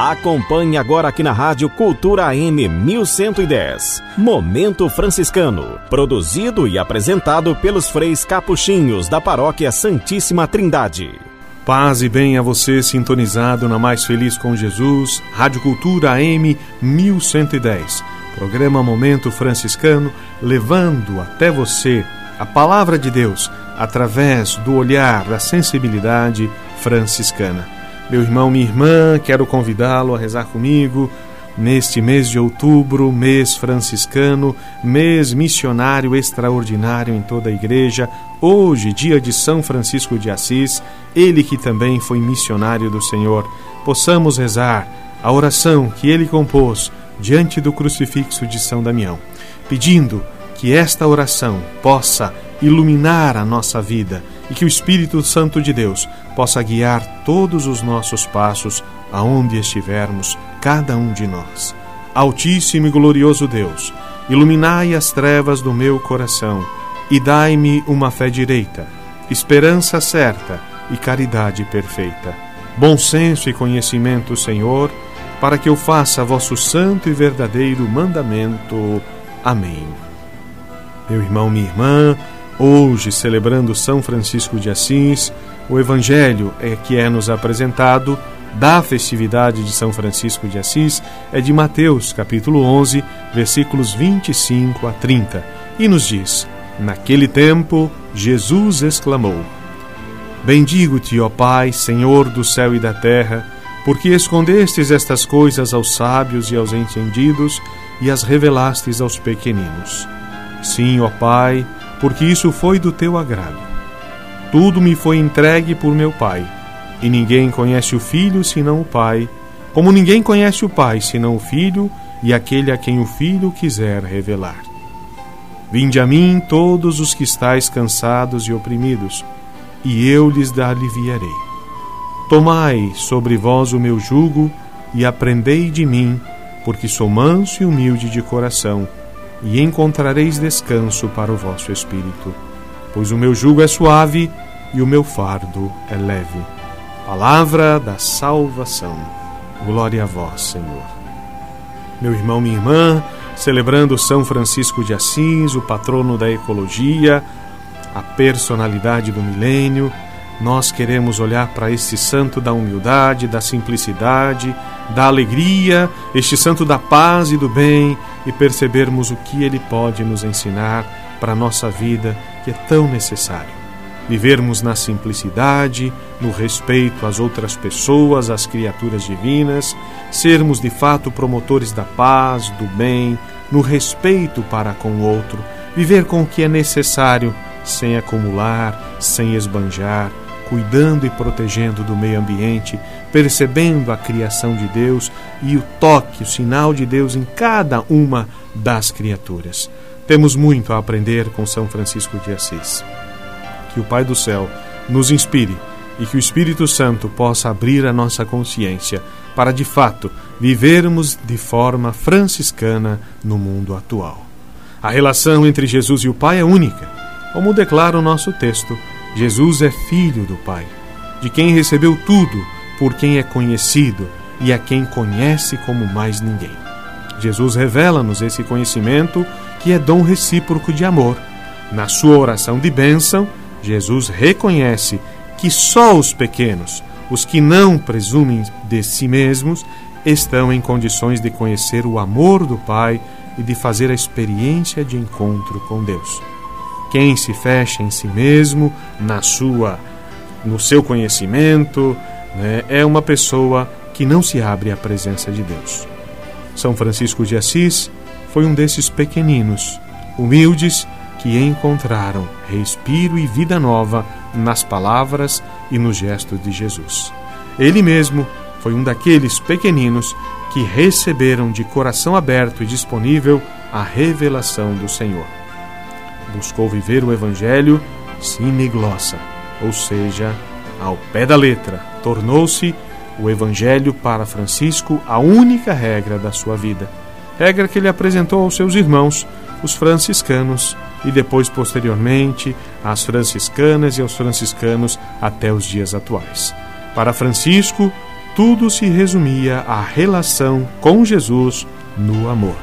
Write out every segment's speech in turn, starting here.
Acompanhe agora aqui na Rádio Cultura AM 1110. Momento Franciscano. Produzido e apresentado pelos freis capuchinhos da Paróquia Santíssima Trindade. Paz e bem a você sintonizado na Mais Feliz com Jesus, Rádio Cultura AM 1110. Programa Momento Franciscano, levando até você a palavra de Deus através do olhar, da sensibilidade franciscana. Meu irmão, minha irmã, quero convidá-lo a rezar comigo neste mês de outubro, mês franciscano, mês missionário extraordinário em toda a igreja. Hoje, dia de São Francisco de Assis, ele que também foi missionário do Senhor. Possamos rezar a oração que ele compôs diante do crucifixo de São Damião, pedindo que esta oração possa iluminar a nossa vida e que o Espírito Santo de Deus possa guiar todos os nossos passos aonde estivermos, cada um de nós. Altíssimo e glorioso Deus, iluminai as trevas do meu coração e dai-me uma fé direita, esperança certa e caridade perfeita. Bom senso e conhecimento, Senhor, para que eu faça vosso santo e verdadeiro mandamento. Amém. Meu irmão, minha irmã, Hoje, celebrando São Francisco de Assis, o Evangelho é que é nos apresentado da festividade de São Francisco de Assis é de Mateus, capítulo 11, versículos 25 a 30, e nos diz: Naquele tempo, Jesus exclamou: Bendigo-te, ó Pai, Senhor do céu e da terra, porque escondestes estas coisas aos sábios e aos entendidos e as revelastes aos pequeninos. Sim, ó Pai, porque isso foi do teu agrado. Tudo me foi entregue por meu Pai, e ninguém conhece o Filho senão o Pai, como ninguém conhece o Pai senão o Filho e aquele a quem o Filho quiser revelar. Vinde a mim todos os que estáis cansados e oprimidos, e eu lhes aliviarei. Tomai sobre vós o meu jugo e aprendei de mim, porque sou manso e humilde de coração e encontrareis descanso para o vosso espírito. Pois o meu jugo é suave e o meu fardo é leve. Palavra da salvação. Glória a vós, Senhor. Meu irmão, minha irmã, celebrando São Francisco de Assis, o patrono da ecologia, a personalidade do milênio, nós queremos olhar para este santo da humildade, da simplicidade, da alegria, este santo da paz e do bem e percebermos o que ele pode nos ensinar para a nossa vida, que é tão necessário. Vivermos na simplicidade, no respeito às outras pessoas, às criaturas divinas, sermos de fato promotores da paz, do bem, no respeito para com o outro, viver com o que é necessário, sem acumular, sem esbanjar, cuidando e protegendo do meio ambiente, percebendo a criação de Deus e o toque, o sinal de Deus em cada uma das criaturas. Temos muito a aprender com São Francisco de Assis. Que o Pai do céu nos inspire e que o Espírito Santo possa abrir a nossa consciência para, de fato, vivermos de forma franciscana no mundo atual. A relação entre Jesus e o Pai é única, como declara o nosso texto Jesus é filho do Pai, de quem recebeu tudo, por quem é conhecido e a quem conhece como mais ninguém. Jesus revela-nos esse conhecimento que é dom recíproco de amor. Na sua oração de bênção, Jesus reconhece que só os pequenos, os que não presumem de si mesmos, estão em condições de conhecer o amor do Pai e de fazer a experiência de encontro com Deus. Quem se fecha em si mesmo, na sua, no seu conhecimento, né, é uma pessoa que não se abre à presença de Deus. São Francisco de Assis foi um desses pequeninos, humildes, que encontraram respiro e vida nova nas palavras e nos gestos de Jesus. Ele mesmo foi um daqueles pequeninos que receberam de coração aberto e disponível a revelação do Senhor buscou viver o Evangelho sine glossa, ou seja, ao pé da letra. Tornou-se o Evangelho para Francisco a única regra da sua vida. Regra que ele apresentou aos seus irmãos, os franciscanos, e depois, posteriormente, às franciscanas e aos franciscanos até os dias atuais. Para Francisco, tudo se resumia à relação com Jesus no amor.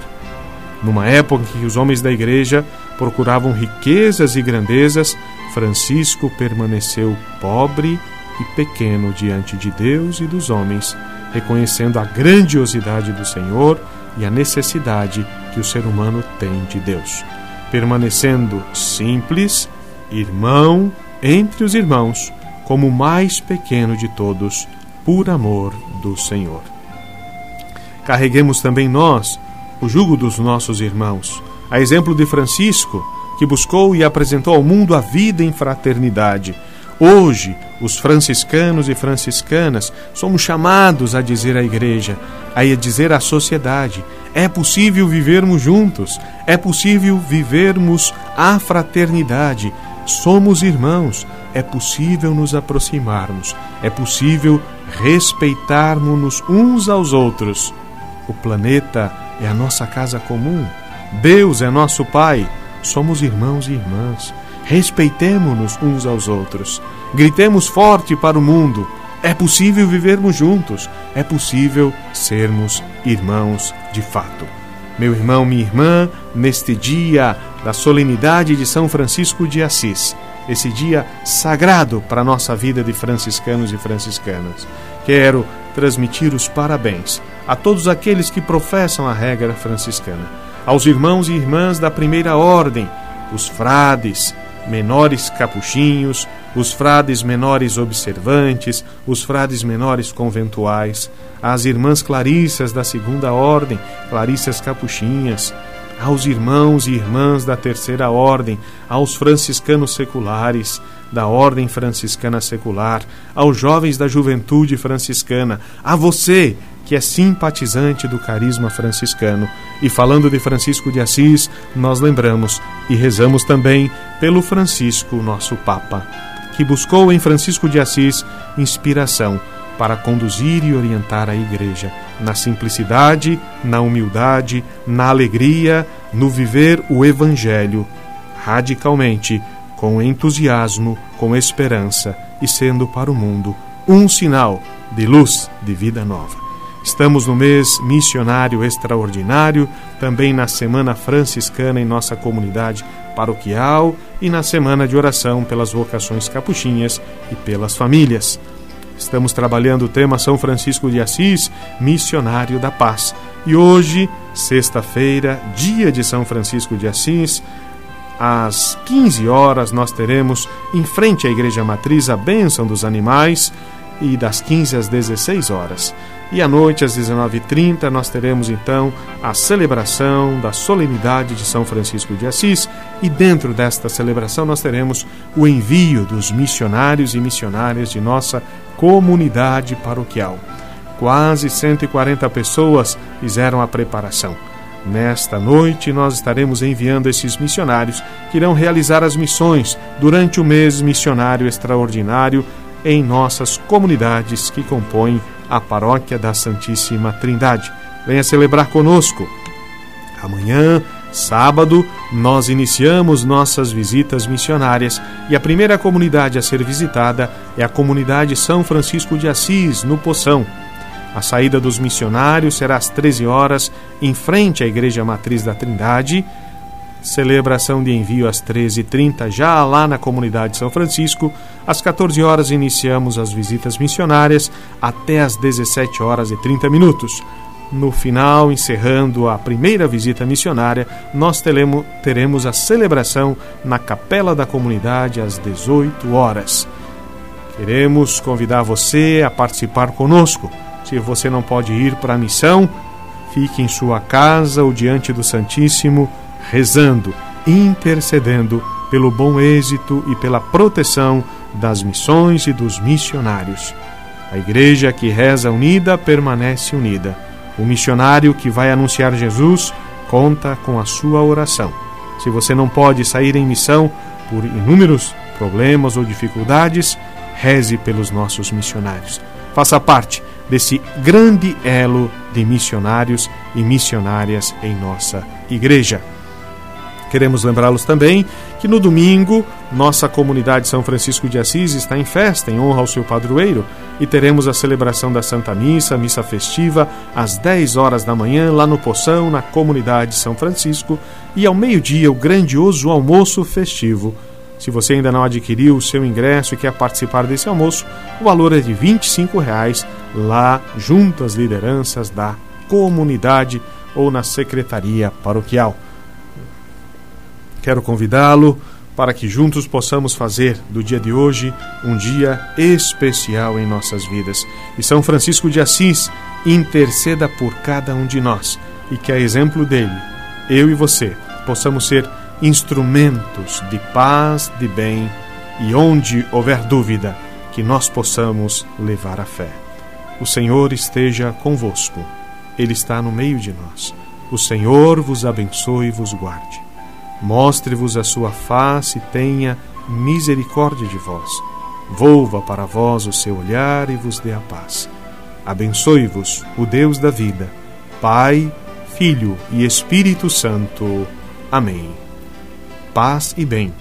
Numa época em que os homens da igreja procuravam riquezas e grandezas, Francisco permaneceu pobre e pequeno diante de Deus e dos homens, reconhecendo a grandiosidade do Senhor e a necessidade que o ser humano tem de Deus. Permanecendo simples, irmão entre os irmãos, como o mais pequeno de todos, por amor do Senhor. Carreguemos também nós o jugo dos nossos irmãos, a exemplo de Francisco, que buscou e apresentou ao mundo a vida em fraternidade. Hoje, os franciscanos e franciscanas somos chamados a dizer à igreja, a dizer à sociedade: é possível vivermos juntos, é possível vivermos a fraternidade, somos irmãos, é possível nos aproximarmos, é possível respeitarmos-nos uns aos outros. O planeta é a nossa casa comum, Deus é nosso Pai, somos irmãos e irmãs. Respeitemo-nos uns aos outros. Gritemos forte para o mundo. É possível vivermos juntos. É possível sermos irmãos de fato. Meu irmão, minha irmã, neste dia da solenidade de São Francisco de Assis, esse dia sagrado para a nossa vida de franciscanos e franciscanas, quero transmitir os parabéns a todos aqueles que professam a regra franciscana, aos irmãos e irmãs da primeira ordem, os frades, menores capuchinhos, os frades menores observantes, os frades menores conventuais, as irmãs clarissas da segunda ordem, clarissas capuchinhas, aos irmãos e irmãs da terceira ordem, aos franciscanos seculares, da ordem franciscana secular, aos jovens da juventude franciscana, a você que é simpatizante do carisma franciscano. E falando de Francisco de Assis, nós lembramos e rezamos também pelo Francisco, nosso Papa, que buscou em Francisco de Assis inspiração para conduzir e orientar a Igreja na simplicidade, na humildade, na alegria, no viver o Evangelho radicalmente, com entusiasmo, com esperança e sendo para o mundo um sinal de luz, de vida nova. Estamos no mês missionário extraordinário, também na Semana Franciscana em nossa comunidade paroquial e na Semana de Oração pelas vocações capuchinhas e pelas famílias. Estamos trabalhando o tema São Francisco de Assis, missionário da paz. E hoje, sexta-feira, dia de São Francisco de Assis, às 15 horas nós teremos em frente à Igreja Matriz a bênção dos animais e das 15 às 16 horas. E à noite, às 19h30, nós teremos então a celebração da solenidade de São Francisco de Assis. E dentro desta celebração, nós teremos o envio dos missionários e missionárias de nossa comunidade paroquial. Quase 140 pessoas fizeram a preparação. Nesta noite, nós estaremos enviando esses missionários que irão realizar as missões durante o mês missionário extraordinário em nossas comunidades que compõem a paróquia da Santíssima Trindade. Venha celebrar conosco. Amanhã, sábado, nós iniciamos nossas visitas missionárias e a primeira comunidade a ser visitada é a comunidade São Francisco de Assis, no Poção. A saída dos missionários será às 13 horas, em frente à Igreja Matriz da Trindade celebração de envio às 13h30, já lá na comunidade São Francisco. Às 14 horas iniciamos as visitas missionárias até às 17 horas e 30 minutos. No final, encerrando a primeira visita missionária, nós teremos a celebração na capela da comunidade às 18 horas. Queremos convidar você a participar conosco. Se você não pode ir para a missão, fique em sua casa ou diante do Santíssimo rezando, intercedendo pelo bom êxito e pela proteção das missões e dos missionários. A igreja que reza unida permanece unida. O missionário que vai anunciar Jesus conta com a sua oração. Se você não pode sair em missão por inúmeros problemas ou dificuldades, reze pelos nossos missionários. Faça parte desse grande elo de missionários e missionárias em nossa igreja. Queremos lembrá-los também que no domingo nossa comunidade São Francisco de Assis está em festa em honra ao seu padroeiro e teremos a celebração da Santa Missa, missa festiva, às 10 horas da manhã lá no Poção, na comunidade São Francisco, e ao meio-dia o grandioso almoço festivo. Se você ainda não adquiriu o seu ingresso e quer participar desse almoço, o valor é de 25 reais, lá junto às lideranças da comunidade ou na secretaria paroquial. Quero convidá-lo para que juntos possamos fazer do dia de hoje um dia especial em nossas vidas. E São Francisco de Assis interceda por cada um de nós e que, a exemplo dele, eu e você possamos ser instrumentos de paz, de bem e onde houver dúvida, que nós possamos levar a fé. O Senhor esteja convosco, Ele está no meio de nós. O Senhor vos abençoe e vos guarde. Mostre-vos a sua face e tenha misericórdia de vós. Volva para vós o seu olhar e vos dê a paz. Abençoe-vos o Deus da vida, Pai, Filho e Espírito Santo. Amém. Paz e bem